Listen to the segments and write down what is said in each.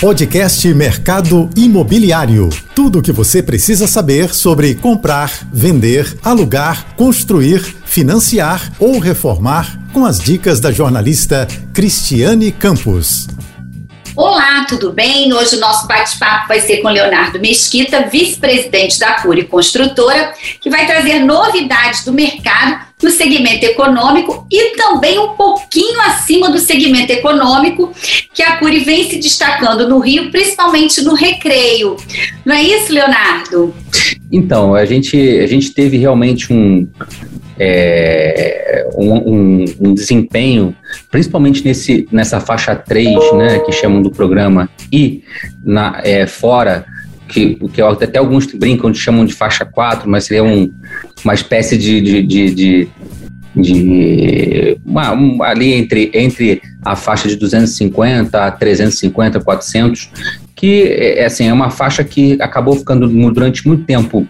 Podcast Mercado Imobiliário. Tudo o que você precisa saber sobre comprar, vender, alugar, construir, financiar ou reformar com as dicas da jornalista Cristiane Campos. Olá, tudo bem? Hoje o nosso bate-papo vai ser com Leonardo Mesquita, vice-presidente da Cury Construtora, que vai trazer novidades do mercado no segmento econômico e também um pouquinho acima do segmento econômico, que a Cury vem se destacando no Rio, principalmente no recreio. Não é isso, Leonardo? Então, a gente, a gente teve realmente um, é, um, um, um, desempenho, principalmente nesse, nessa faixa 3, né, que chamam do programa, e na, é, fora, que, que até alguns brincam chamam de faixa 4, mas seria um, uma espécie de, de, de, de de uma, um, ali entre, entre a faixa de 250 a 350, 400, que é, assim, é uma faixa que acabou ficando durante muito tempo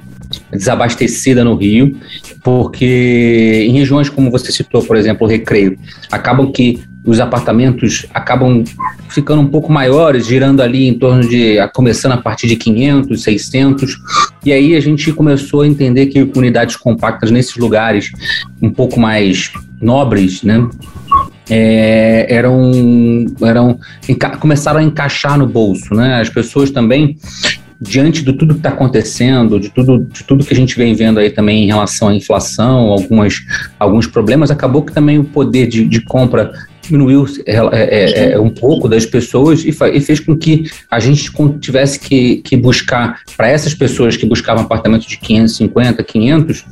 desabastecida no Rio, porque em regiões como você citou, por exemplo, o Recreio, acabam que os apartamentos acabam ficando um pouco maiores, girando ali em torno de, começando a partir de 500, 600, e aí a gente começou a entender que unidades compactas nesses lugares um pouco mais nobres, né, é, eram, eram começaram a encaixar no bolso, né? As pessoas também diante de tudo que está acontecendo, de tudo, de tudo que a gente vem vendo aí também em relação à inflação, algumas, alguns problemas, acabou que também o poder de, de compra diminuiu é, é, é, um pouco das pessoas e, e, fez com que a gente tivesse que, que buscar, para essas pessoas que buscavam apartamentos de 550, 500,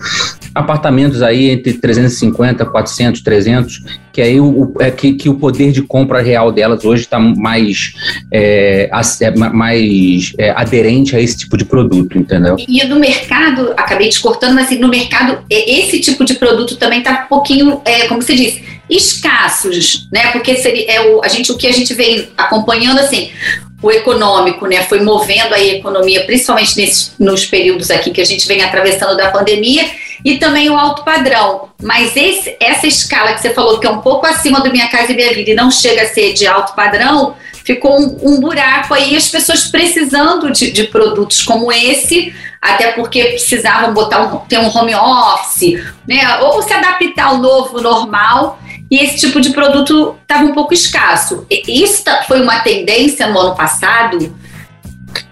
apartamentos aí entre 350, 400, 300, que aí o, é, que, que o poder de compra real delas hoje está mais, é, é mais é, aderente a esse tipo de produto, entendeu? E no mercado, acabei te cortando, mas assim, no mercado, esse tipo de produto também está um pouquinho, como você disse, escassos, né? Porque seria, é o, a gente, o que a gente vem acompanhando, assim, o econômico, né? Foi movendo a economia, principalmente nesses, nos períodos aqui que a gente vem atravessando da pandemia, e também o alto padrão. Mas esse, essa escala que você falou, que é um pouco acima do Minha Casa e Minha Vida, e não chega a ser de alto padrão, ficou um, um buraco aí, as pessoas precisando de, de, produtos como esse, até porque precisavam botar um, ter um home office, né? Ou se adaptar ao novo normal e esse tipo de produto estava um pouco escasso. Isso foi uma tendência no ano passado?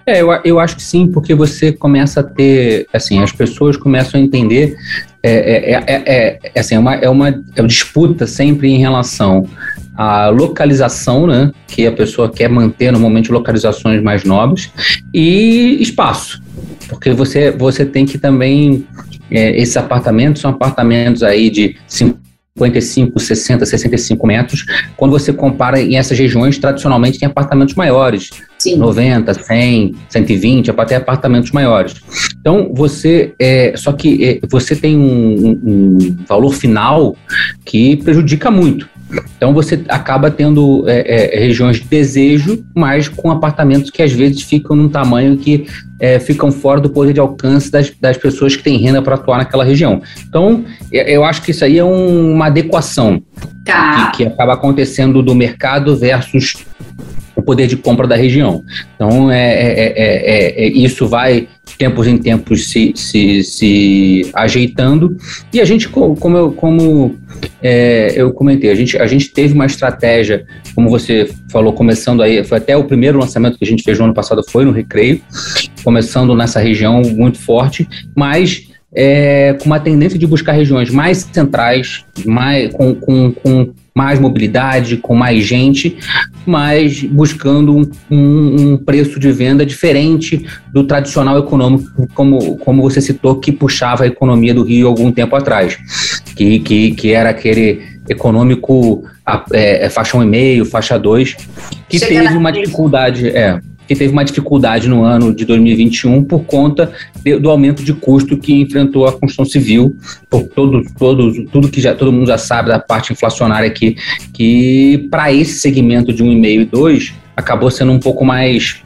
É, eu, eu acho que sim, porque você começa a ter, assim, as pessoas começam a entender, é, é, é, é assim, é uma, é uma disputa sempre em relação à localização, né, que a pessoa quer manter normalmente localizações mais nobres, e espaço, porque você, você tem que também, esses apartamentos são apartamentos aí de 50 55, 60, 65 metros. Quando você compara em essas regiões, tradicionalmente tem apartamentos maiores, Sim. 90, 100, 120, até apartamentos maiores. Então você, é, só que é, você tem um, um, valor final que prejudica muito. Então você acaba tendo é, é, regiões de desejo, mas com apartamentos que às vezes ficam num tamanho que é, ficam fora do poder de alcance das, das pessoas que têm renda para atuar naquela região. Então eu acho que isso aí é um, uma adequação tá. que, que acaba acontecendo do mercado versus o poder de compra da região. Então, é, é, é, é, isso vai de tempos em tempos se, se, se ajeitando. E a gente, como eu, como, eu comentei, a gente, a gente teve uma estratégia, como você falou, começando aí, foi até o primeiro lançamento que a gente fez no ano passado, foi no Recreio, começando nessa região muito forte, mas é, com uma tendência de buscar regiões mais centrais, mais, com, com, com mais mobilidade, com mais gente, mas buscando um, um, um, preço de venda diferente do tradicional econômico, como, como você citou, que puxava a economia do Rio algum tempo atrás, que, que, que era aquele econômico é, faixa 1,5, faixa 2, que Chega teve uma dificuldade, é, que teve uma dificuldade no ano de 2021 por conta de, do aumento de custo que enfrentou a construção civil, por todo, todo, tudo que já todo mundo já sabe da parte inflacionária aqui, que para esse segmento de 1,5 e 2 acabou sendo um pouco mais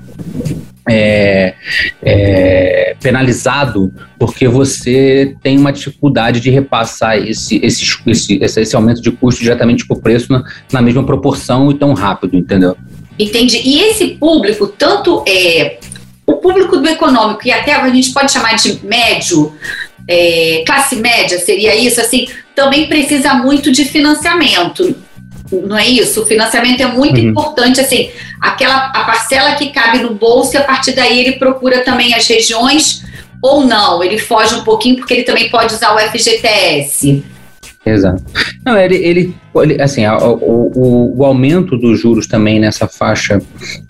é, é, penalizado porque você tem uma dificuldade de repassar esse, esse, esse, esse, aumento de custo diretamente para o preço na, na mesma proporção e tão rápido, entendeu? Entendi. E esse público, tanto é, o público do econômico e até a gente pode chamar de médio, é, classe média, seria isso, assim, também precisa muito de financiamento. Não é isso? O financiamento é muito uhum. importante, assim, aquela a parcela que cabe no bolso e a partir daí ele procura também as regiões ou não, ele foge um pouquinho porque ele também pode usar o FGTS. Exato. Não, ele, ele, ele assim, o, o, o, aumento dos juros também nessa faixa,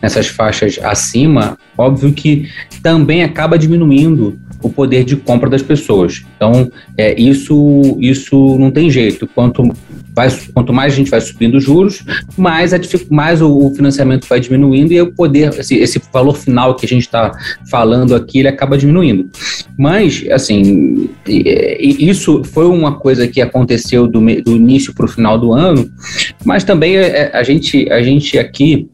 nessas faixas acima, óbvio que também acaba diminuindo o poder de compra das pessoas. Então, é, isso, isso não tem jeito. Quanto, vai, quanto mais a gente vai subindo os juros, mais, a, mais o, financiamento vai diminuindo e o poder, esse, esse valor final que a gente está falando aqui, ele acaba diminuindo. Mas, assim, isso foi uma coisa que aconteceu do, do início para o final do ano, mas também é, a, gente, a gente aqui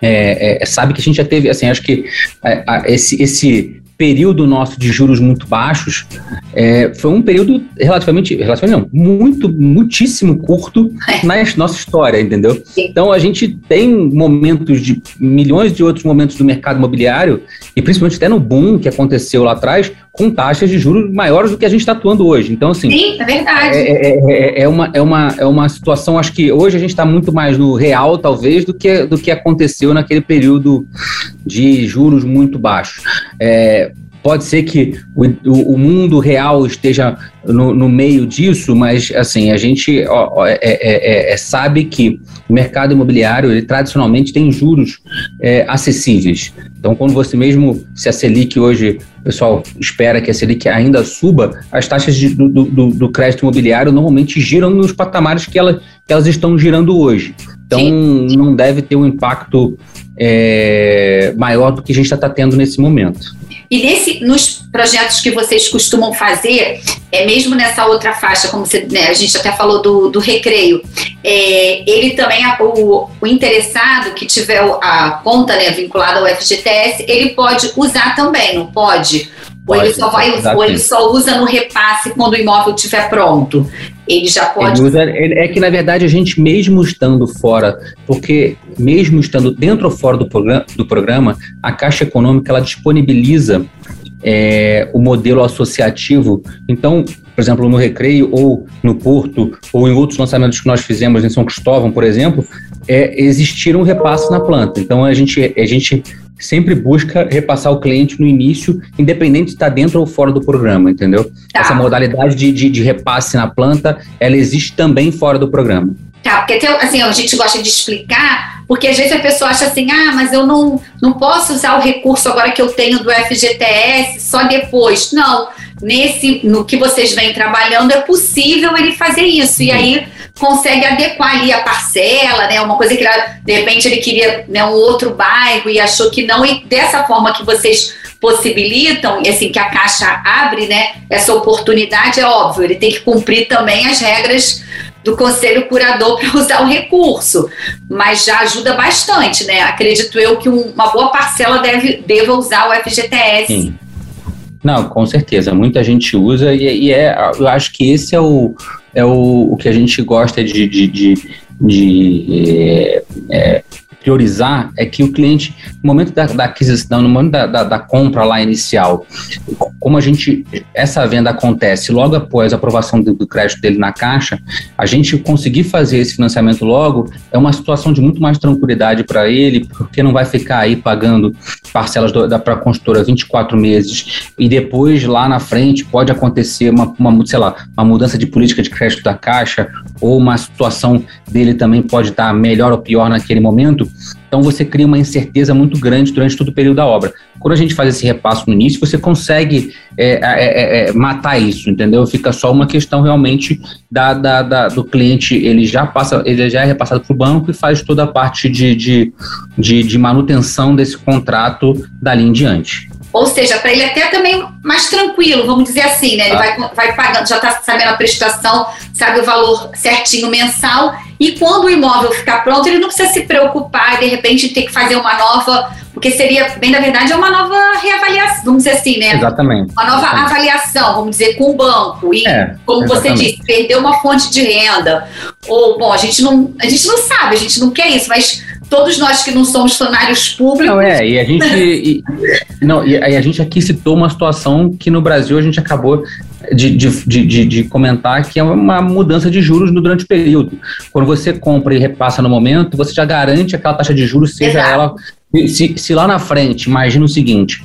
é, é, sabe que a gente já teve, assim, acho que é, esse, esse período nosso de juros muito baixos é, foi um período relativamente, relativamente não, muito, muitíssimo curto é. na nossa história, entendeu? Então a gente tem momentos de milhões de outros momentos do mercado imobiliário e principalmente até no boom que aconteceu lá atrás com taxas de juros maiores do que a gente está atuando hoje. Então assim, sim, é verdade. É, é, é, é, uma, é uma é uma situação, acho que hoje a gente está muito mais no real talvez do que do que aconteceu naquele período de juros muito baixos. É, Pode ser que o, o mundo real esteja no, no, meio disso, mas assim a gente ó, é, é, é, é, sabe que o mercado imobiliário ele tradicionalmente tem juros é, acessíveis. Então, quando você mesmo se a Selic hoje, o pessoal espera que a Selic ainda suba, as taxas de, do, do, do, crédito imobiliário normalmente giram nos patamares que, ela, que elas estão girando hoje. Então, Sim. não deve ter um impacto é, maior do que a gente está tendo nesse momento. E nesse, nos projetos que vocês costumam fazer, é mesmo nessa outra faixa, como você, né, a gente até falou do, do recreio, é, ele também, o, o, interessado que tiver a conta né, vinculada ao FGTS, ele pode usar também, não pode? Ou ele, só vai, ou ele só usa no repasse quando o imóvel estiver pronto. Ele já pode. Ele usa, é que, na verdade, a gente, mesmo estando fora, porque mesmo estando dentro ou fora do programa, do programa a Caixa Econômica ela disponibiliza é, o modelo associativo. Então, por exemplo, no Recreio ou no Porto, ou em outros lançamentos que nós fizemos em São Cristóvão, por exemplo, é, existiram repasses na planta. Então, a gente, a gente sempre busca repassar o cliente no início, independente de estar dentro ou fora do programa, entendeu? Tá. Essa modalidade de, de, de, repasse na planta, ela existe também fora do programa. Tá, porque tem, assim, a gente gosta de explicar, porque às vezes a pessoa acha assim, ah, mas eu não, não posso usar o recurso agora que eu tenho do FGTS só depois. Não, nesse, no que vocês vêm trabalhando, é possível ele fazer isso. E aí consegue adequar ali a parcela, né? Uma coisa que de repente ele queria né, um outro bairro e achou que não, e dessa forma que vocês possibilitam, e assim que a Caixa abre, né, essa oportunidade, é óbvio, ele tem que cumprir também as regras do conselho curador para usar o recurso, mas já ajuda bastante, né? Acredito eu que um, uma boa parcela deve deva usar o FGTS. Sim. Não, com certeza. Muita gente usa e, e, é, eu acho que esse é o, é o, o que a gente gosta de, de, de, de é, é, priorizar é que o cliente, no momento da, da aquisição, no momento da, da, da, compra lá inicial, como a gente, essa venda acontece logo após a aprovação do, do, crédito dele na caixa, a gente conseguir fazer esse financiamento logo é uma situação de muito mais tranquilidade para ele, porque não vai ficar aí pagando parcelas da para a construtora 24 meses e depois lá na frente pode acontecer uma, uma, sei lá, uma mudança de política de crédito da caixa ou uma situação dele também pode estar melhor ou pior naquele momento então você cria uma incerteza muito grande durante todo o período da obra. Quando a gente faz esse repasso no início, você consegue é, é, é, é matar isso, entendeu? Fica só uma questão realmente da, da, da, do cliente, ele já passa, ele já é repassado para o banco e faz toda a parte de, de, de, de manutenção desse contrato dali em diante. Ou seja, para ele até também mais tranquilo, vamos dizer assim, né? Ele ah. vai, vai pagando, já está sabendo a prestação, sabe o valor certinho mensal, e quando o imóvel ficar pronto, ele não precisa se preocupar, de repente, ter que fazer uma nova, porque seria, bem na verdade, é uma nova reavaliação, vamos dizer assim, né? Exatamente. Uma nova exatamente. avaliação, vamos dizer, com o banco. E, é, como exatamente. você disse, perder uma fonte de renda. Ou, bom, a gente não, a gente não sabe, a gente não quer isso, mas todos nós que não somos funcionários públicos. Não, é, e a gente. e, não, e a gente aqui citou uma situação que no Brasil a gente acabou de, de, de, de, comentar que é uma mudança de juros durante o período. Quando você compra e repassa no momento, você já garante aquela taxa de juros, seja Exato. ela se, se, lá na frente, imagina o seguinte: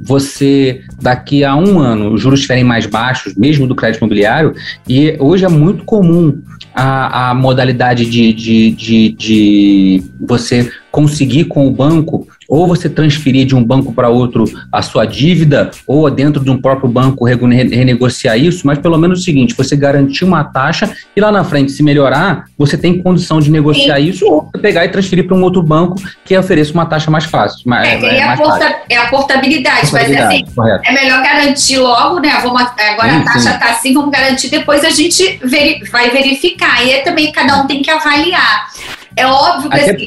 você, daqui a um ano, os juros estiverem mais baixos, mesmo do crédito imobiliário, e hoje é muito comum a, a modalidade de, de, de, de você conseguir com o banco ou você transferir de um banco para outro a sua dívida, ou dentro de um próprio banco renegociar isso, mas pelo menos o seguinte, você garantir uma taxa e lá na frente, se melhorar, você tem condição de negociar Sim. isso ou pegar e transferir para um outro banco que ofereça uma taxa mais fácil. Mais, é, é, mais a porta, é, a portabilidade, mas assim, é melhor garantir logo, né? Vamos, agora sim, a taxa está assim, vamos garantir, depois a gente veri, vai verificar. E também cada um tem que avaliar. É óbvio que Até... assim,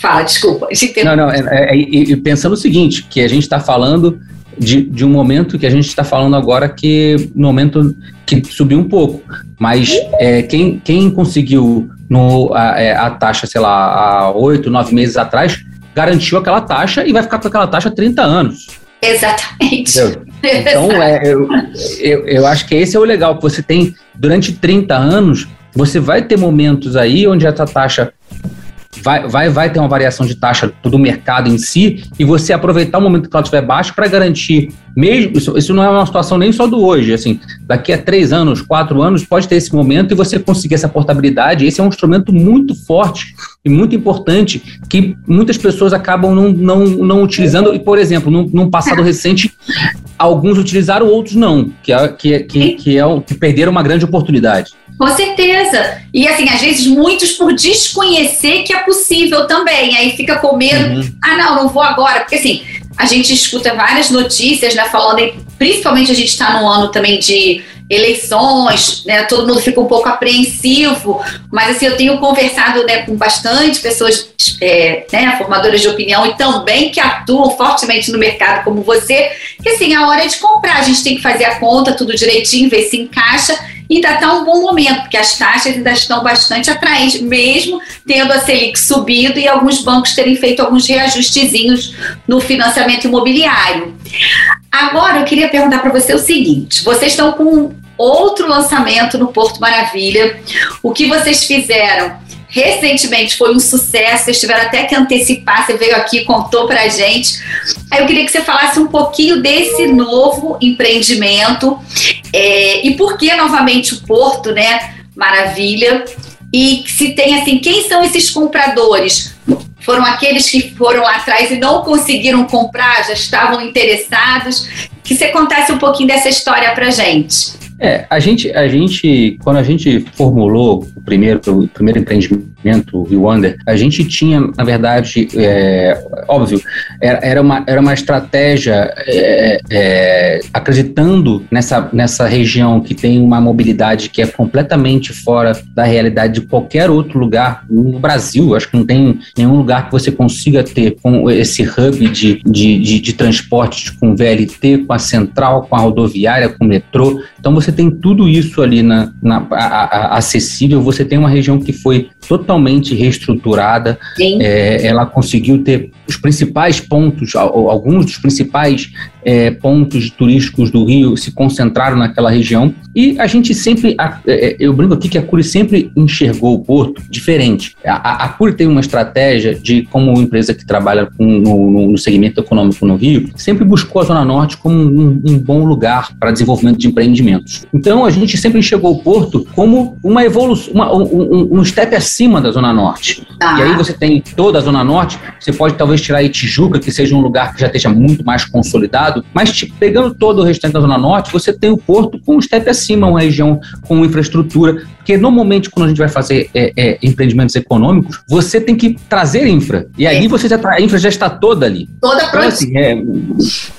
Fala, desculpa. Não, não, é, é, é, pensando o seguinte, que a gente está falando de, de, um momento que a gente está falando agora que no momento que subiu um pouco, mas é, quem, quem conseguiu no, a, é, a, taxa, sei lá, há oito, nove meses atrás, garantiu aquela taxa e vai ficar com aquela taxa 30 anos. Exatamente. Então, é, eu, eu, eu acho que esse é o legal, que você tem, durante 30 anos, você vai ter momentos aí onde essa taxa vai, vai, vai ter uma variação de taxa do mercado em si e você aproveitar o momento que ela estiver baixo para garantir, mesmo isso, isso não é uma situação nem só do hoje, assim, daqui a três anos, quatro anos, pode ter esse momento e você conseguir essa portabilidade. Esse é um instrumento muito forte e muito importante que muitas pessoas acabam não, não, não utilizando. E, por exemplo, num, num passado recente, alguns utilizaram, outros não, que, é, que, é, que, que, é o, que perderam uma grande oportunidade. Com certeza. E assim, às vezes muitos por desconhecer que é possível também. Aí fica com medo, uhum. ah, não, não vou agora. Porque assim, a gente escuta várias notícias, né, falando, principalmente a gente está num ano também de eleições, né, todo mundo fica um pouco apreensivo, mas assim, eu tenho conversado né, com bastante pessoas, é, né, formadoras de opinião e também que atuam fortemente no mercado, como você, que assim, a hora é de comprar, a gente tem que fazer a conta, tudo direitinho, ver se encaixa, e ainda está um bom momento, porque as taxas ainda estão bastante atraentes, mesmo tendo a Selic subido e alguns bancos terem feito alguns reajustezinhos no financiamento imobiliário. Agora, eu queria perguntar para você o seguinte: vocês estão com outro lançamento no Porto Maravilha. O que vocês fizeram recentemente foi um sucesso, vocês tiveram até que antecipar, você veio aqui contou pra gente. Aí eu queria que você falasse um pouquinho desse novo empreendimento é, e por que novamente o Porto, né? Maravilha. E se tem assim, quem são esses compradores? Foram aqueles que foram lá atrás e não conseguiram comprar, já estavam interessados. Que você contasse um pouquinho dessa história pra gente. É, a gente, a gente, quando a gente formulou o primeiro, o primeiro empreendimento, o Wonder, a gente tinha, na verdade, é, óbvio, era, era, uma, era uma estratégia é, é, acreditando nessa, nessa região que tem uma mobilidade que é completamente fora da realidade de qualquer outro lugar no Brasil. Acho que não tem nenhum lugar que você consiga ter com esse hub de, de, de, de transporte com VLT, com a central, com a rodoviária, com o metrô. Então você tem tudo isso ali na, na a, a, acessível, você tem uma região que foi totalmente reestruturada, é, ela conseguiu ter os principais pontos, alguns dos principais é, pontos turísticos do Rio se concentraram naquela região e a gente sempre, a, é, eu brinco aqui que a Cury sempre enxergou o porto diferente. A, a Cury tem uma estratégia de, como empresa que trabalha com, no, no, segmento econômico no Rio, sempre buscou a Zona Norte como um, um bom lugar para desenvolvimento de empreendimentos. Então a gente sempre enxergou o porto como uma evolução, uma, um, um, step acima da Zona Norte. Ah. E aí você tem toda a Zona Norte, você pode talvez tirar aí Tijuca, que seja um lugar que já esteja muito mais consolidado, mas tipo, pegando todo o restante da Zona Norte, você tem o porto com um step acima, uma região com infraestrutura, porque normalmente quando a gente vai fazer é, é, empreendimentos econômicos, você tem que trazer infra, e aí é. você já tá, a infra já está toda ali. Toda pronta. Então, assim, é,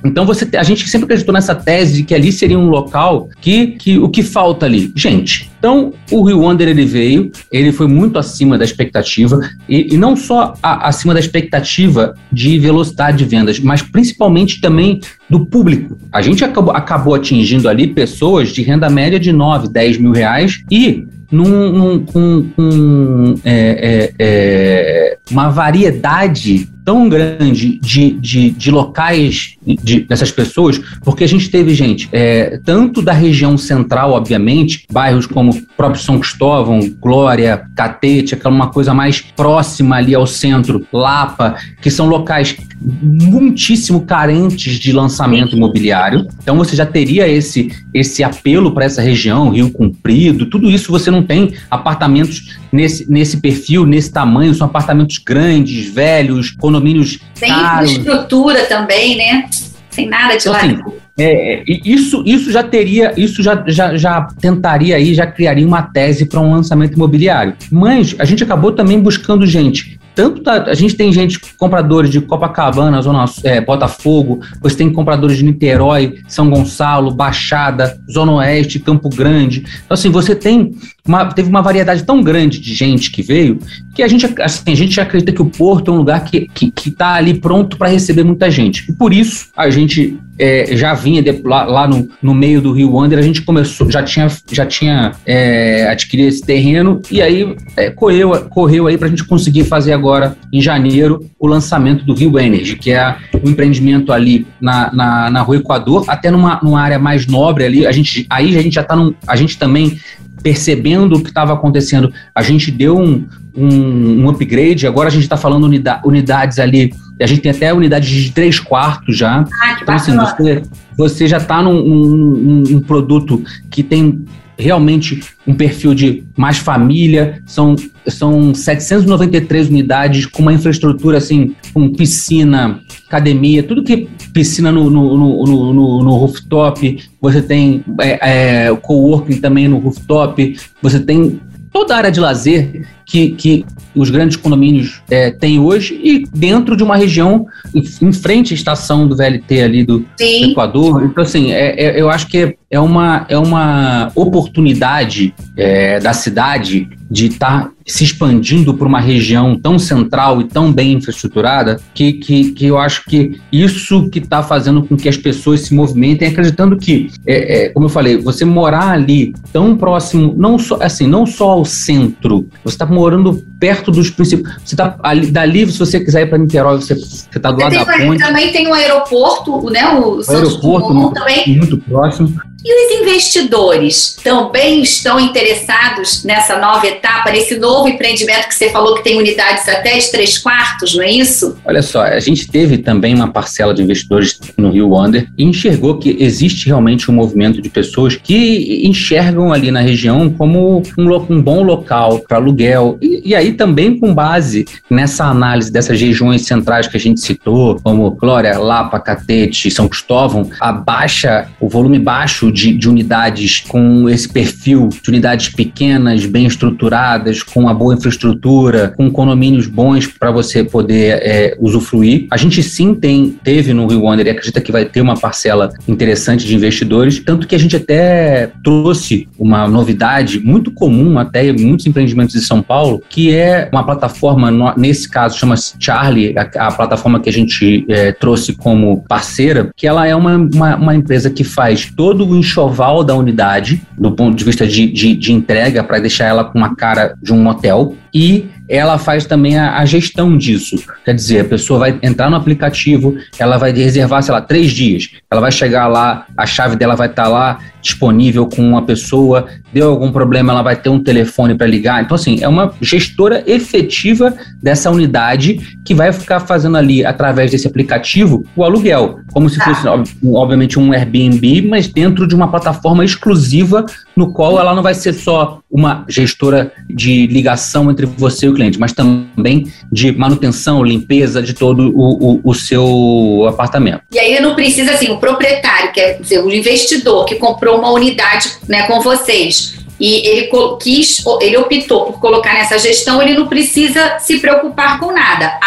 então você, a gente sempre acreditou nessa tese de que ali seria um local que, que o que falta ali? Gente, então, o Rio Wonder ele veio, ele foi muito acima da expectativa, e, e não só a, acima da expectativa de velocidade de vendas, mas principalmente também do público. A gente acabou, acabou atingindo ali pessoas de renda média de 9, 10 mil reais e num, num, com, com é, é, é, uma variedade tão grande de, de, de locais de, dessas pessoas, porque a gente teve gente, é, tanto da região central, obviamente, bairros como próprio São Cristóvão, Glória, Catete, aquela uma coisa mais próxima ali ao centro, Lapa, que são locais muitíssimo carentes de lançamento imobiliário. Então você já teria esse, esse apelo para essa região, Rio Comprido, tudo isso você não tem apartamentos nesse, nesse perfil, nesse tamanho, são apartamentos grandes, velhos, condomínios Tem caros. infraestrutura também, né? Sem nada de então, lá. Assim, é, é isso, isso já teria, isso já, já, já tentaria aí, já criaria uma tese para um lançamento imobiliário. Mas a gente acabou também buscando gente tanto da, a gente tem gente, compradores de Copacabana, Zona é, Botafogo, você tem compradores de Niterói, São Gonçalo, Baixada, Zona Oeste, Campo Grande. Então, assim, você tem uma, teve uma variedade tão grande de gente que veio que a gente, assim, a gente acredita que o Porto é um lugar que está que, que tá ali pronto para receber muita gente. E por isso a gente é, já vinha de, lá, lá no, no, meio do Rio Wander, a gente começou, já tinha, já tinha é, adquirido esse terreno e aí é, correu, correu aí para a gente conseguir fazer agora em janeiro o lançamento do Rio Energy, que é um empreendimento ali na, na, na Rua Equador, até numa, numa área mais nobre ali. A gente, aí a gente já está a gente também percebendo o que estava acontecendo, a gente deu um, um, um upgrade, agora a gente está falando unida, unidades ali, a gente tem até unidades de três quartos já. Ah, então, assim, você, você já está num um, um, produto que tem realmente um perfil de mais família, são, são 793 unidades com uma infraestrutura assim, com piscina, academia, tudo que piscina no, no, no, no, no rooftop, você tem é, é, coworking também no rooftop, você tem toda a área de lazer que, que os grandes condomínios é, têm hoje e dentro de uma região em frente à estação do VLT ali do, do Equador. Então, assim, é, é, eu acho que é uma, é uma oportunidade é, da cidade de estar tá se expandindo para uma região tão central e tão bem infraestruturada que, que, que eu acho que isso que está fazendo com que as pessoas se movimentem, acreditando que, é, é, como eu falei, você morar ali tão próximo, não só assim, não só ao centro, você está morando perto dos principais. Você está ali, dali, se você quiser ir para Niterói, você está do lado da ponte. Também tem um aeroporto, né? O, o aeroporto muito, também. muito próximo. E os investidores também estão interessados nessa nova etapa, nesse novo empreendimento que você falou que tem unidades até de três quartos, não é isso? Olha só, a gente teve também uma parcela de investidores no Rio Wonder e enxergou que existe realmente um movimento de pessoas que enxergam ali na região como um, um bom local para aluguel. E, e, aí também com base nessa análise dessas regiões centrais que a gente citou, como Glória, Lapa, Catete, São Cristóvão, a baixa, o volume baixo de, de unidades com esse perfil de unidades pequenas, bem estruturadas, com uma boa infraestrutura, com condomínios bons para você poder é, usufruir. A gente sim tem, teve no Rio Wonder e acredita que vai ter uma parcela interessante de investidores, tanto que a gente até trouxe uma novidade muito comum até em muitos empreendimentos de São Paulo, que é uma plataforma, nesse caso chama-se Charlie, a, a, plataforma que a gente é, trouxe como parceira, que ela é uma, uma, uma empresa que faz todo o enxoval da unidade, do ponto de vista de, de, de entrega, para deixar ela com uma cara de um motel, e ela faz também a, a, gestão disso. Quer dizer, a pessoa vai entrar no aplicativo, ela vai reservar, sei lá, três dias. Ela vai chegar lá, a chave dela vai estar tá lá disponível com uma pessoa, deu algum problema, ela vai ter um telefone para ligar. Então, assim, é uma gestora efetiva dessa unidade que vai ficar fazendo ali, através desse aplicativo, o aluguel. Como se fosse, obviamente, um Airbnb, mas dentro de uma plataforma exclusiva, no qual ela não vai ser só uma gestora de ligação entre você e o cliente, mas também de manutenção, limpeza de todo o, o, o seu apartamento. E aí não precisa, assim, o proprietário, quer dizer, o investidor que comprou uma unidade né, com vocês, e ele quis, ele optou por colocar nessa gestão, ele não precisa se preocupar com nada.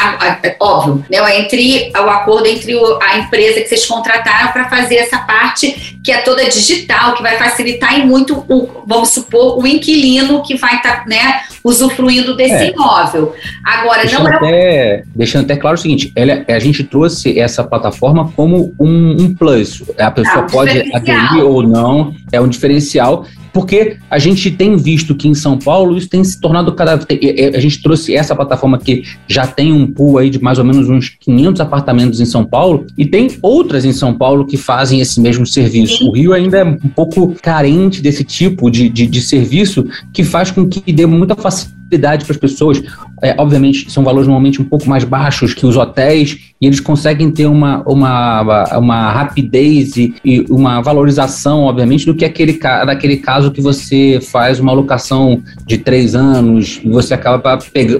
óbvio, né? Entre o acordo entre a empresa que vocês contrataram para fazer essa parte que é toda digital, que vai facilitar e muito o, vamos supor, o inquilino que vai estar, tá, né, usufruindo desse é. imóvel. Agora, deixando não é. Até, deixando até claro o seguinte: ela, a gente trouxe essa plataforma como um, um plus. A pessoa ah, um pode aderir ou não, é um diferencial porque a gente tem visto que em São Paulo isso tem se tornado cada a gente trouxe essa plataforma que já tem um pool aí de mais ou menos uns 500 apartamentos em São Paulo e tem outras em São Paulo que fazem esse mesmo serviço. O Rio ainda é um pouco carente desse tipo de, de, de serviço que faz com que dê muita facilidade para as pessoas é, obviamente, são valores normalmente um pouco mais baixos que os hotéis, e eles conseguem ter uma, uma, uma rapidez e, e uma valorização, obviamente, do que aquele, naquele caso que você faz uma alocação de três anos e você acaba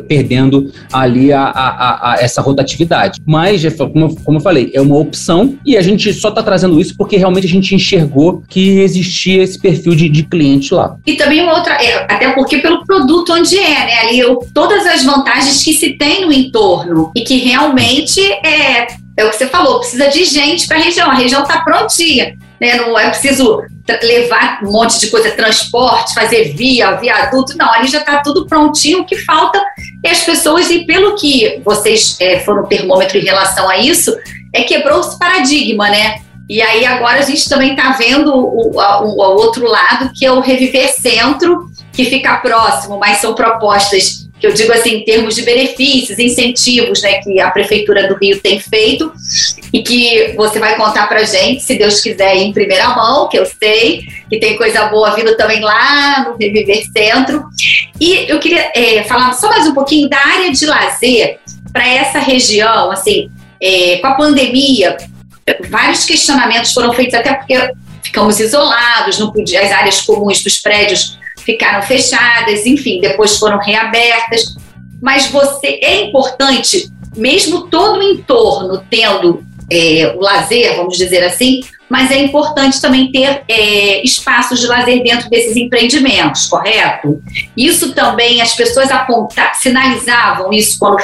perdendo ali a, a, a, essa rotatividade. Mas, como, como eu falei, é uma opção e a gente só está trazendo isso porque realmente a gente enxergou que existia esse perfil de, de cliente lá. E também uma outra, é, até porque pelo produto onde é, né? Ali eu, todas as vantagens que se tem no entorno e que realmente é, é o que você falou, precisa de gente para a região. A região está prontinha, né? Não é preciso levar um monte de coisa, transporte, fazer via, viaduto, não, ali já está tudo prontinho, o que falta é as pessoas, e pelo que vocês é, foram termômetro em relação a isso, é quebrou esse paradigma, né? E aí agora a gente também está vendo o, o, o, outro lado, que é o Reviver Centro, que fica próximo, mas são propostas que eu digo assim, em termos de benefícios, incentivos, né, que a Prefeitura do Rio tem feito e que você vai contar para gente, se Deus quiser, em primeira mão, que eu sei que tem coisa boa vindo também lá no Reviver Centro. E eu queria é, falar só mais um pouquinho da área de lazer para essa região, assim, é, com a pandemia, vários questionamentos foram feitos, até porque ficamos isolados, não podia, as áreas comuns dos prédios ficaram fechadas, enfim, depois foram reabertas. Mas você é importante, mesmo todo o entorno tendo é, o lazer, vamos dizer assim, mas é importante também ter é, espaços de lazer dentro desses empreendimentos, correto? Isso também as pessoas apontavam, sinalizavam isso quando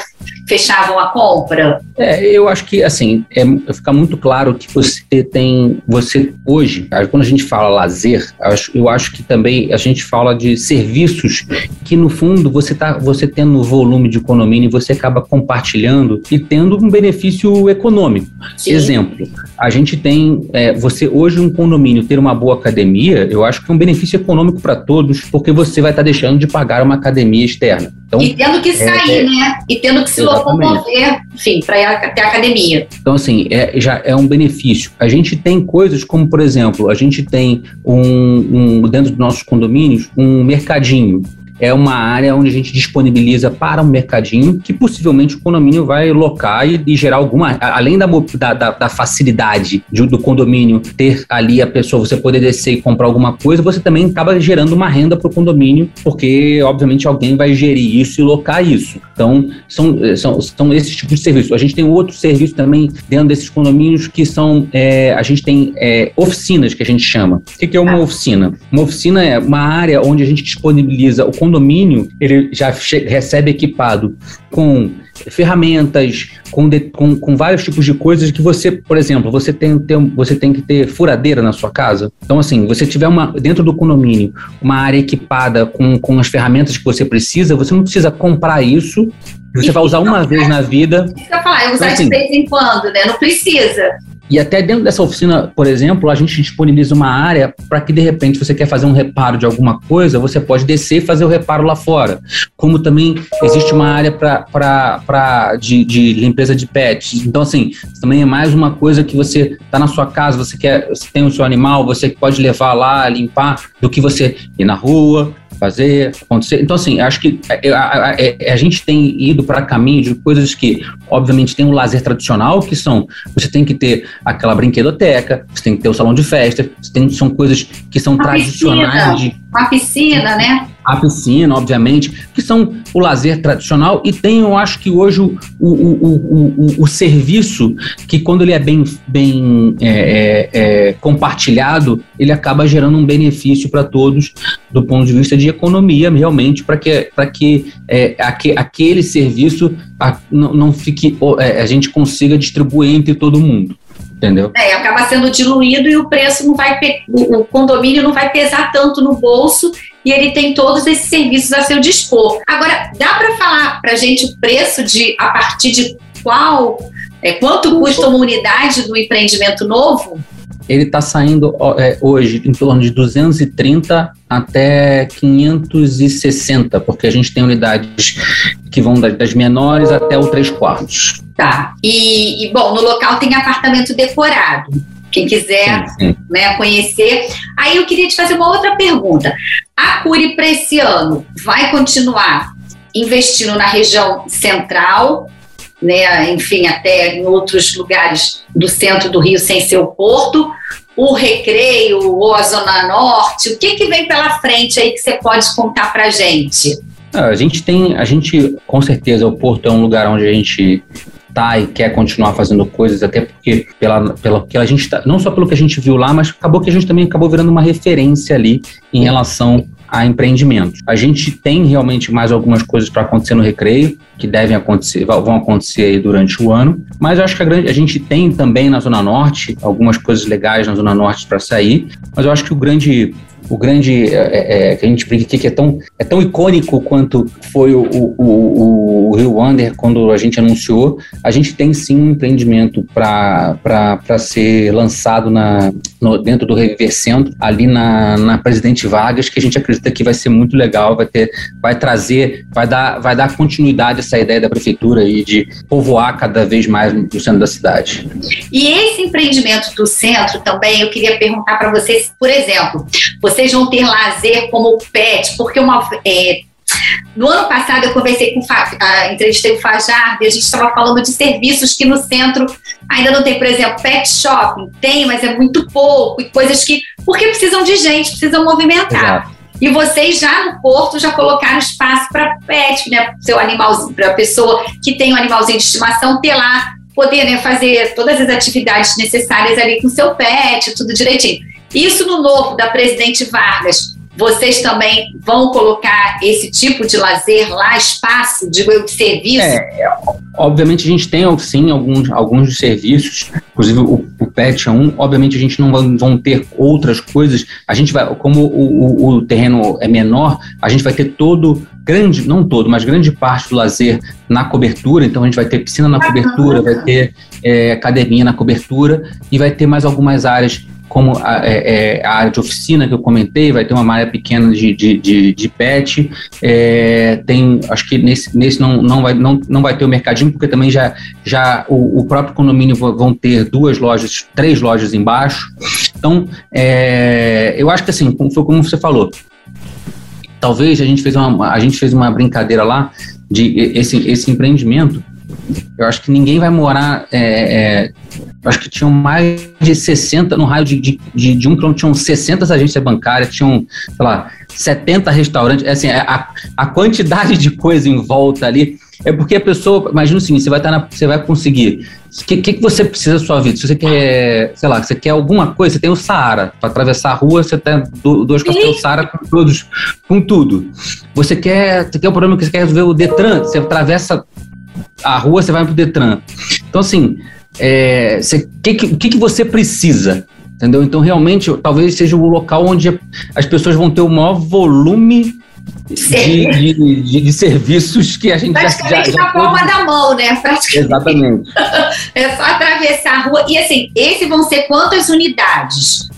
fechavam a compra? É, eu acho que assim é, fica muito claro que você tem, você hoje, quando a gente fala lazer, eu acho que também a gente fala de serviços que no fundo você tá, você tendo um volume de economia e você acaba compartilhando e tendo um benefício econômico. Sim. Exemplo, a gente tem, é, você hoje um condomínio ter uma boa academia, eu acho que é um benefício econômico para todos, porque você vai estar tá deixando de pagar uma academia externa. Então, e tendo que sair, é, é, né? E tendo que se locomover, enfim, para ir até a academia. Então, assim, é, já é um benefício. A gente tem coisas como, por exemplo, a gente tem um, um dentro dos nossos condomínios, um mercadinho é uma área onde a gente disponibiliza para um mercadinho que possivelmente o condomínio vai locar e, e gerar alguma. Além da, da, da facilidade de, do condomínio ter ali a pessoa, você poder descer e comprar alguma coisa, você também acaba gerando uma renda para o condomínio, porque obviamente alguém vai gerir isso e locar isso. Então, são, são, são esses tipos de serviços. A gente tem outro serviço também dentro desses condomínios que são. É, a gente tem é, oficinas que a gente chama. O que é uma ah. oficina? Uma oficina é uma área onde a gente disponibiliza o condomínio ele já recebe equipado com ferramentas, com, de, com, com, vários tipos de coisas que você, por exemplo, você tem, tem, você tem que ter furadeira na sua casa. Então, assim, você tiver uma dentro do condomínio uma área equipada com, com as ferramentas que você precisa, você não precisa comprar isso. Você vai usar uma vez na vida. Isso que eu falar, eu usar então, assim, de vez em quando, né? Não precisa. E até dentro dessa oficina, por exemplo, a gente disponibiliza uma área para que de repente você quer fazer um reparo de alguma coisa, você pode descer e fazer o reparo lá fora. Como também existe uma área para de, de limpeza de pets. Então, assim, também é mais uma coisa que você está na sua casa, você quer, você tem o seu animal, você pode levar lá, limpar, do que você ir na rua, fazer acontecer. Então, assim, acho que a, a, a, a gente tem ido para caminho de coisas que, obviamente, tem o um lazer tradicional, que são você tem que ter aquela brinquedoteca, você tem que ter o salão de festa, tem, são coisas que são uma tradicionais. Piscina, de, uma piscina, né? A piscina, obviamente, que são o lazer tradicional, e tem, eu acho que hoje o, o, o, o, serviço, que quando ele é bem, bem é, é, é, compartilhado, ele acaba gerando um benefício para todos do ponto de vista de economia, realmente, para que, que é, aque, aquele serviço não, fique, a gente consiga distribuir entre todo mundo entendeu? É, acaba sendo diluído e o preço não vai, o condomínio não vai pesar tanto no bolso e ele tem todos esses serviços a seu dispor. Agora, dá para falar para a gente o preço de a partir de qual, é, quanto custa uma unidade do empreendimento novo? Ele está saindo é, hoje em torno de 230 até 560, porque a gente tem unidades que vão das menores até o 3 quartos. Tá. E, e, bom, no local tem apartamento decorado. Quem quiser sim, sim. Né, conhecer. Aí eu queria te fazer uma outra pergunta. A Curi para esse ano vai continuar investindo na região central, né, enfim, até em outros lugares do centro do Rio sem ser o porto, o Recreio ou a Zona Norte? O que, que vem pela frente aí que você pode contar para gente? Ah, a gente tem, a gente, com certeza, o Porto é um lugar onde a gente tá e quer continuar fazendo coisas, até porque pela, pela que a gente tá, não só pelo que a gente viu lá, mas acabou que a gente também acabou virando uma referência ali em relação a empreendimentos. A gente tem realmente mais algumas coisas para acontecer no recreio, que devem acontecer, vão acontecer aí durante o ano, mas eu acho que a, grande, a gente tem também na Zona Norte algumas coisas legais na Zona Norte para sair, mas eu acho que o grande o grande é, é, é, que a gente brinca aqui, que é tão, é tão icônico quanto foi o, o, o, Rio Wander quando a gente anunciou. A gente tem sim um empreendimento para ser lançado na, no, dentro do Reviver Centro, ali na, na Presidente Vargas, que a gente acredita que vai ser muito legal, vai ter, vai trazer, vai dar, vai dar continuidade a essa ideia da prefeitura e de povoar cada vez mais o centro da cidade. E esse empreendimento do centro também, eu queria perguntar para vocês, por exemplo, vocês vão ter lazer como pet, porque uma. É, no ano passado eu conversei com a, entrevistei o Fajardo e a gente estava falando de serviços que no centro ainda não tem, por exemplo, pet shopping, tem, mas é muito pouco, e coisas que. Porque precisam de gente, precisam movimentar. Exato. E vocês já no porto já colocaram espaço para pet, né? Seu animalzinho, para a pessoa que tem um animalzinho de estimação ter lá, poder né, fazer todas as atividades necessárias ali com seu pet, tudo direitinho. Isso no novo da Presidente Vargas. Vocês também vão colocar esse tipo de lazer lá, espaço, de serviço? É, obviamente a gente tem sim alguns, alguns serviços, inclusive o, o PET é um. Obviamente a gente não vai, vão ter outras coisas. A gente vai, como o, o, o terreno é menor, a gente vai ter todo grande, não todo, mas grande parte do lazer na cobertura. Então a gente vai ter piscina na cobertura, vai ter é, academia na cobertura e vai ter mais algumas áreas como a, é, é, a, área de oficina que eu comentei, vai ter uma área pequena de, de, de, de pet, é, tem, acho que nesse, nesse não, não, vai, não, não vai ter o mercadinho, porque também já, já o, o próprio condomínio vão ter duas lojas, três lojas embaixo, então é, eu acho que assim, foi como você falou, talvez a gente fez uma, a gente fez uma brincadeira lá de esse, esse empreendimento, eu acho que ninguém vai morar é, é, acho que tinham mais de 60, no raio de, de, de, de um quilômetro, tinham 60 agências bancárias, tinham, sei lá, 70 restaurantes, é assim, é, a, a quantidade de coisa em volta ali, é porque a pessoa, imagina o seguinte, você vai, estar na, você vai conseguir, o que, que, que, você precisa da sua vida? Se você quer, sei lá, você quer alguma coisa, você tem o Saara, para atravessar a rua, você tem dois cartões Saara com todos, com tudo. Você quer, você quer o problema que você quer resolver o Detran, você atravessa a rua, você vai pro Detran. Então, assim, é, o que, que, que você precisa? Entendeu? Então, realmente, talvez seja o local onde as pessoas vão ter o maior volume de, de, de, de, serviços que a gente Praticamente já, já, na palma da mão, né? Exatamente. é só atravessar a rua. E assim, esses vão ser quantas unidades?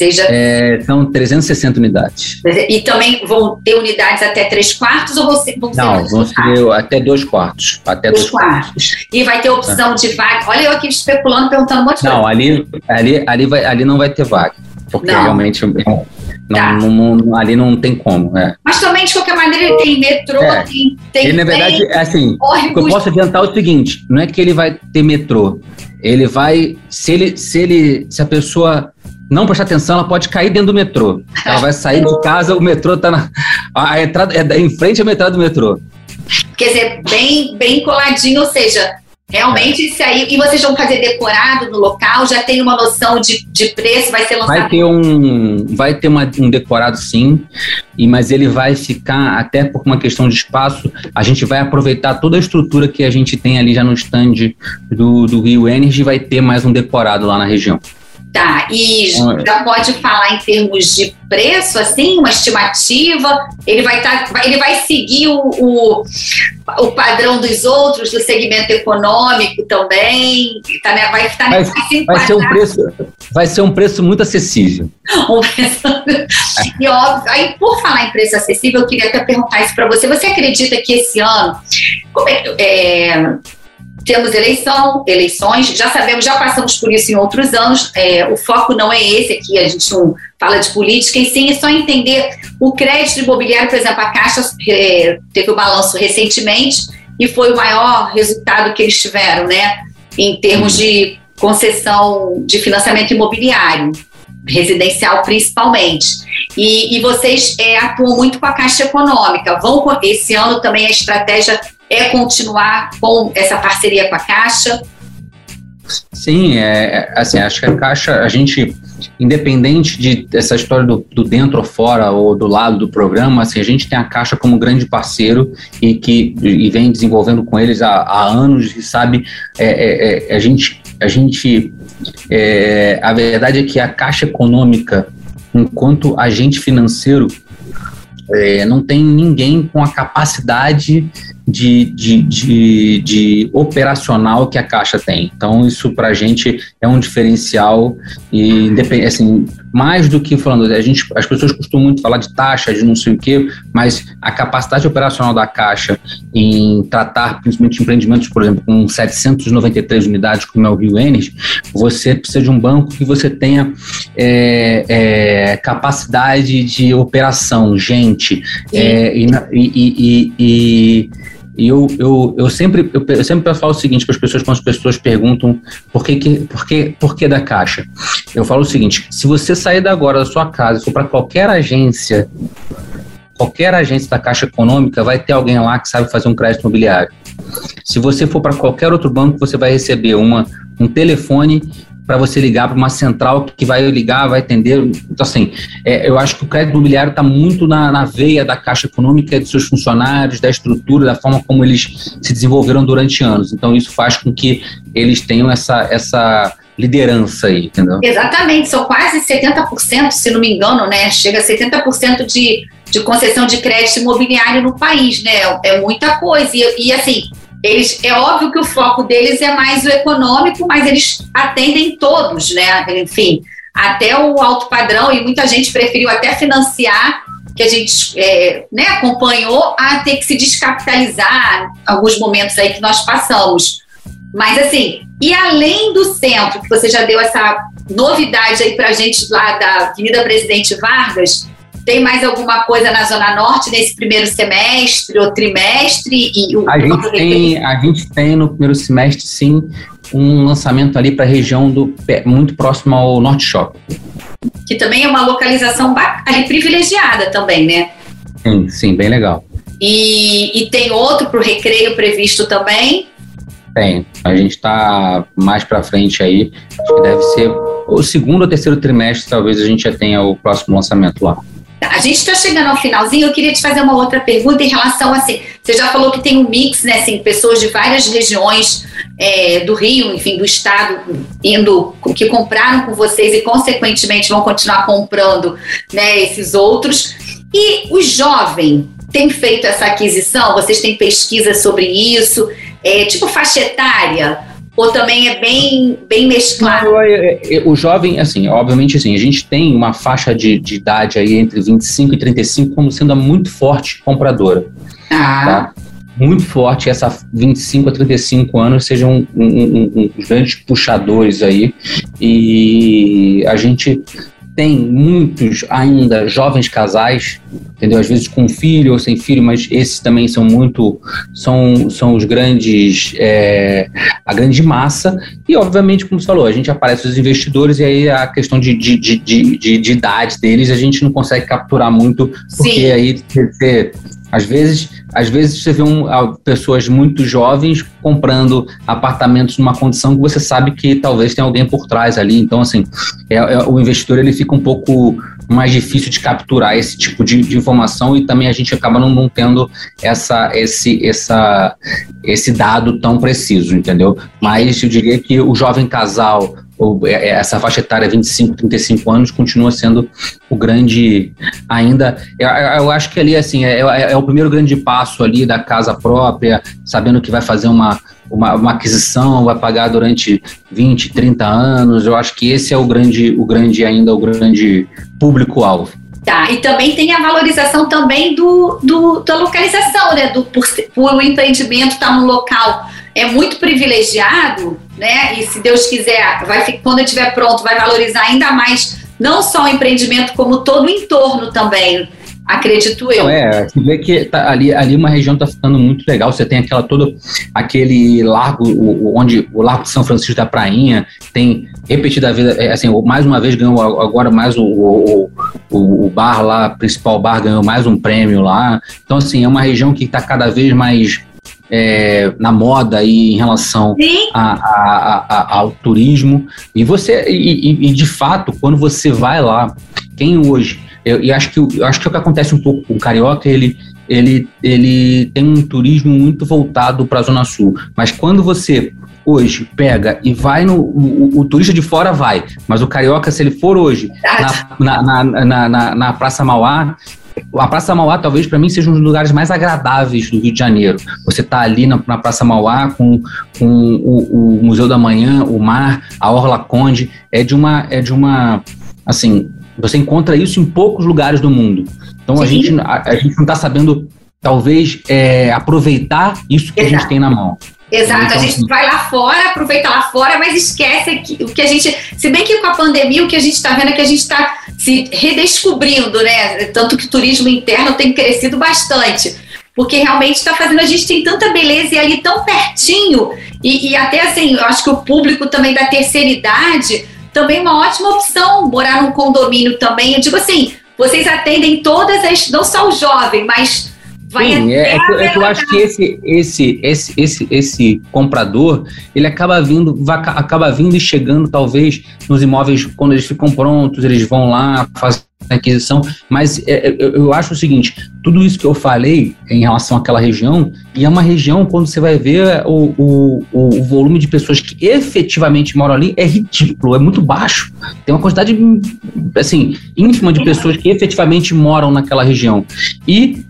Seja... É, são 360 unidades. E também vão ter unidades até três quartos ou vão ser Não, vão ser até dois quartos. Até dois, dois quartos. quartos. E vai ter opção de vaga. Olha eu aqui especulando, perguntando um monte de Não, ali, ali, ali, vai, ali não vai ter vaga. Porque não. realmente não, tá. não, não, ali não tem como. É. Mas também, de qualquer maneira, tem metrô, é. tem, tem. Ele, na verdade, é assim. Eu posso adiantar o seguinte: não é que ele vai ter metrô. Ele vai. Se, ele, se, ele, se a pessoa não prestar atenção, ela pode cair dentro do metrô. Ela vai sair de casa, o metrô está na. A entrada é em frente à entrada do metrô. Quer dizer, bem, bem coladinho, ou seja, Realmente, isso aí. E vocês vão fazer decorado no local? Já tem uma noção de, de preço? Vai ser lançado? Vai ter um, vai ter uma, um decorado sim, e, mas ele vai ficar, até por uma questão de espaço, a gente vai aproveitar toda a estrutura que a gente tem ali já no stand do, do Rio Energy e vai ter mais um decorado lá na região. Tá, e já pode falar em termos de preço, assim, uma estimativa? Ele vai, tá, ele vai seguir o, o, o padrão dos outros, do segmento econômico também? Tá, né? Vai estar vai, vai ser um preço Vai ser um preço muito acessível. Um preço... e óbvio, aí por falar em preço acessível, eu queria até perguntar isso para você. Você acredita que esse ano. Como é, é temos eleição, eleições, já sabemos, já passamos por isso em outros anos. É, o foco não é esse aqui, a gente não fala de política, e sim é só entender o crédito imobiliário, por exemplo, a Caixa é, teve o balanço recentemente e foi o maior resultado que eles tiveram, né? Em termos de concessão de financiamento imobiliário, residencial principalmente. E, e vocês é, atuam muito com a Caixa Econômica. Vão esse ano também a estratégia é continuar com essa parceria com a Caixa? Sim, é, assim, acho que a Caixa, a gente, independente de essa história do, do, dentro ou fora ou do lado do programa, assim, a gente tem a Caixa como grande parceiro e que e vem desenvolvendo com eles há, há anos e sabe, é, é, é a gente, a gente, é, a verdade é que a Caixa Econômica, enquanto agente financeiro, é, não tem ninguém com a capacidade de, de, de, de, operacional que a Caixa tem. Então, isso para a gente é um diferencial e assim, mais do que falando, a gente, as pessoas costumam muito falar de taxa, de não sei o quê, mas a capacidade operacional da Caixa em tratar principalmente empreendimentos, por exemplo, com 793 unidades, como é o Rio Energy, você precisa de um banco que você tenha é, é, capacidade de operação, gente, é, e, e, e e eu, eu, eu, sempre, eu, eu sempre falo o seguinte para as pessoas, quando as pessoas perguntam por que, que, por, que, por que da Caixa. Eu falo o seguinte: se você sair da agora da sua casa e for para qualquer agência, qualquer agência da Caixa Econômica, vai ter alguém lá que sabe fazer um crédito imobiliário. Se você for para qualquer outro banco, você vai receber uma, um telefone para você ligar para uma central que vai ligar, vai atender. Então, assim, é, eu acho que o crédito imobiliário está muito na, na, veia da Caixa Econômica, dos seus funcionários, da estrutura, da forma como eles se desenvolveram durante anos. Então, isso faz com que eles tenham essa, essa liderança aí, entendeu? Exatamente, são quase 70%, se não me engano, né? Chega a 70% de, de concessão de crédito imobiliário no país, né? É muita coisa. E, e assim, eles, é óbvio que o foco deles é mais o econômico, mas eles atendem todos, né? Enfim, até o alto padrão, e muita gente preferiu até financiar, que a gente é, né, acompanhou, a ter que se descapitalizar alguns momentos aí que nós passamos. Mas assim, e além do centro, que você já deu essa novidade aí para a gente lá da Avenida Presidente Vargas, tem mais alguma coisa na Zona Norte nesse primeiro semestre ou trimestre? E o, a, gente tem, a gente tem no primeiro semestre, sim, um lançamento ali para a região do muito próximo ao Norte Shopping. Que também é uma localização ali privilegiada também, né? Sim, sim, bem legal. E, e tem outro para o recreio previsto também? Tem. A gente está mais para frente aí. Acho que deve ser o segundo ou terceiro trimestre, talvez a gente já tenha o próximo lançamento lá. A gente está chegando ao finalzinho, eu queria te fazer uma outra pergunta em relação assim, você já falou que tem um mix, né, assim, pessoas de várias regiões é, do Rio, enfim, do estado, indo, que compraram com vocês e consequentemente vão continuar comprando, né, esses outros. E o jovem tem feito essa aquisição? Vocês têm pesquisa sobre isso? É, tipo faixa etária? Ou também é bem, bem mesclado? O jovem, assim, obviamente, assim, a gente tem uma faixa de, de idade aí entre 25 e 35 como sendo muito forte compradora. Ah. Tá? Muito forte, essa 25 a 35 anos sejam um, um, um, um, grandes puxadores aí. E a gente tem muitos ainda jovens casais, entendeu? Às vezes com filho ou sem filho, mas esses também são muito, são, são os grandes, é, a grande massa. E obviamente, como você falou, a gente aparece os investidores e aí a questão de, de, de, de, de idade deles a gente não consegue capturar muito, porque Sim. aí você às vezes, às vezes você vê um, pessoas muito jovens comprando apartamentos numa condição que você sabe que talvez tenha alguém por trás ali. Então, assim, é, é, o investidor ele fica um pouco mais difícil de capturar esse tipo de, de informação e também a gente acaba não, não, tendo essa, esse, essa, esse dado tão preciso, entendeu? Mas eu diria que o jovem casal essa faixa etária 25, 35 anos continua sendo o grande ainda. Eu, eu acho que ali assim é, é, é, o primeiro grande passo ali da casa própria, sabendo que vai fazer uma, uma, uma, aquisição, vai pagar durante 20, 30 anos. Eu acho que esse é o grande, o grande ainda o grande público-alvo. Tá, e também tem a valorização também do, do da localização, né? Do, por, por o empreendimento estar tá num local é muito privilegiado, né? E se Deus quiser, vai, quando estiver pronto, vai valorizar ainda mais não só o empreendimento, como todo o entorno também. Acredito eu. Não, é, você vê que tá, ali, ali uma região está ficando muito legal. Você tem aquela todo aquele largo, o, onde o Largo de São Francisco da Prainha tem repetida vida, é, assim, mais uma vez ganhou agora mais o, o, o, o bar lá, principal bar ganhou mais um prêmio lá. Então assim é uma região que está cada vez mais é, na moda aí em relação a, a, a, ao turismo. E você, e, e, de fato, quando você vai lá, quem hoje, eu, eu acho que eu acho que é o que acontece um pouco com o carioca, ele ele, ele tem um turismo muito voltado para a Zona Sul. Mas quando você hoje pega e vai no. O, o, turista de fora vai, mas o carioca, se ele for hoje na, na, na, na, na Praça Mauá, a Praça Mauá talvez para mim seja um dos lugares mais agradáveis do Rio de Janeiro. Você está ali na, na, Praça Mauá com, com o, o, Museu da Manhã, o mar, a Orla Conde, é de uma é de uma assim, você encontra isso em poucos lugares do mundo. Então a gente, a, a gente não está sabendo talvez é, aproveitar isso que Exato. a gente tem na mão. Exato, então, a gente assim, vai lá fora, aproveita lá fora, mas esquece que, o que a gente. Se bem que com a pandemia o que a gente está vendo é que a gente está se redescobrindo, né? Tanto que o turismo interno tem crescido bastante. Porque realmente está fazendo, a gente tem tanta beleza e ali tão pertinho, e, e até assim, eu acho que o público também da terceira idade também é uma ótima opção morar num condomínio também. Eu digo assim, vocês atendem todas as, não só o jovem, mas Vai Sim, é, é, que, é, que, eu acho que esse, esse, esse, esse, esse comprador, ele acaba vindo, vai, acaba vindo e chegando, talvez, nos imóveis, quando eles ficam prontos, eles vão lá, fazem a aquisição, mas é, é eu, eu acho o seguinte, tudo isso que eu falei em relação àquela região, e é uma região, quando você vai ver o, o, o volume de pessoas que efetivamente moram ali, é ridículo, é muito baixo. Tem uma quantidade, assim, ínfima de pessoas que efetivamente moram naquela região. E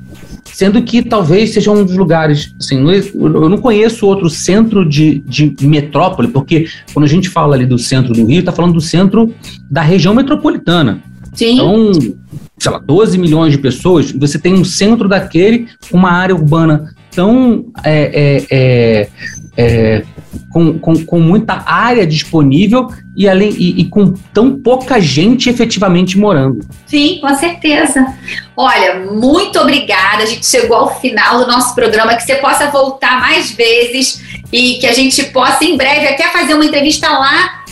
sendo que talvez seja um dos lugares, assim, eu não conheço outro centro de, de metrópole, porque quando a gente fala ali do centro do Rio, está falando do centro da região metropolitana. Sim. Então, sei lá, 12 milhões de pessoas, você tem um centro daquele, uma área urbana tão é, é, é, é com, com, com muita área disponível e, além, e, e, com tão pouca gente efetivamente morando. Sim, com certeza. Olha, muito obrigada. A gente chegou ao final do nosso programa. Que você possa voltar mais vezes e que a gente possa, em breve, até fazer uma entrevista lá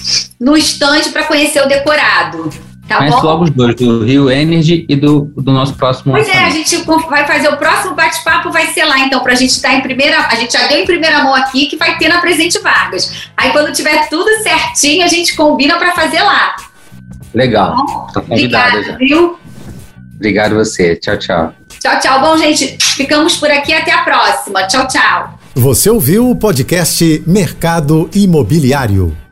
no estande para conhecer o decorado. Tá Mas bom? logo os dois, do Rio Energy e do, do nosso próximo Pois é, a gente vai fazer o próximo bate-papo, vai ser lá, então, para a gente estar tá em primeira. A gente já deu em primeira mão aqui que vai ter na Presente Vargas. Aí, quando tiver tudo certinho, a gente combina para fazer lá. Legal. Tá convidada já. Viu? Obrigado você. Tchau, tchau. Tchau, tchau. Bom, gente, ficamos por aqui. Até a próxima. Tchau, tchau. Você ouviu o podcast Mercado Imobiliário.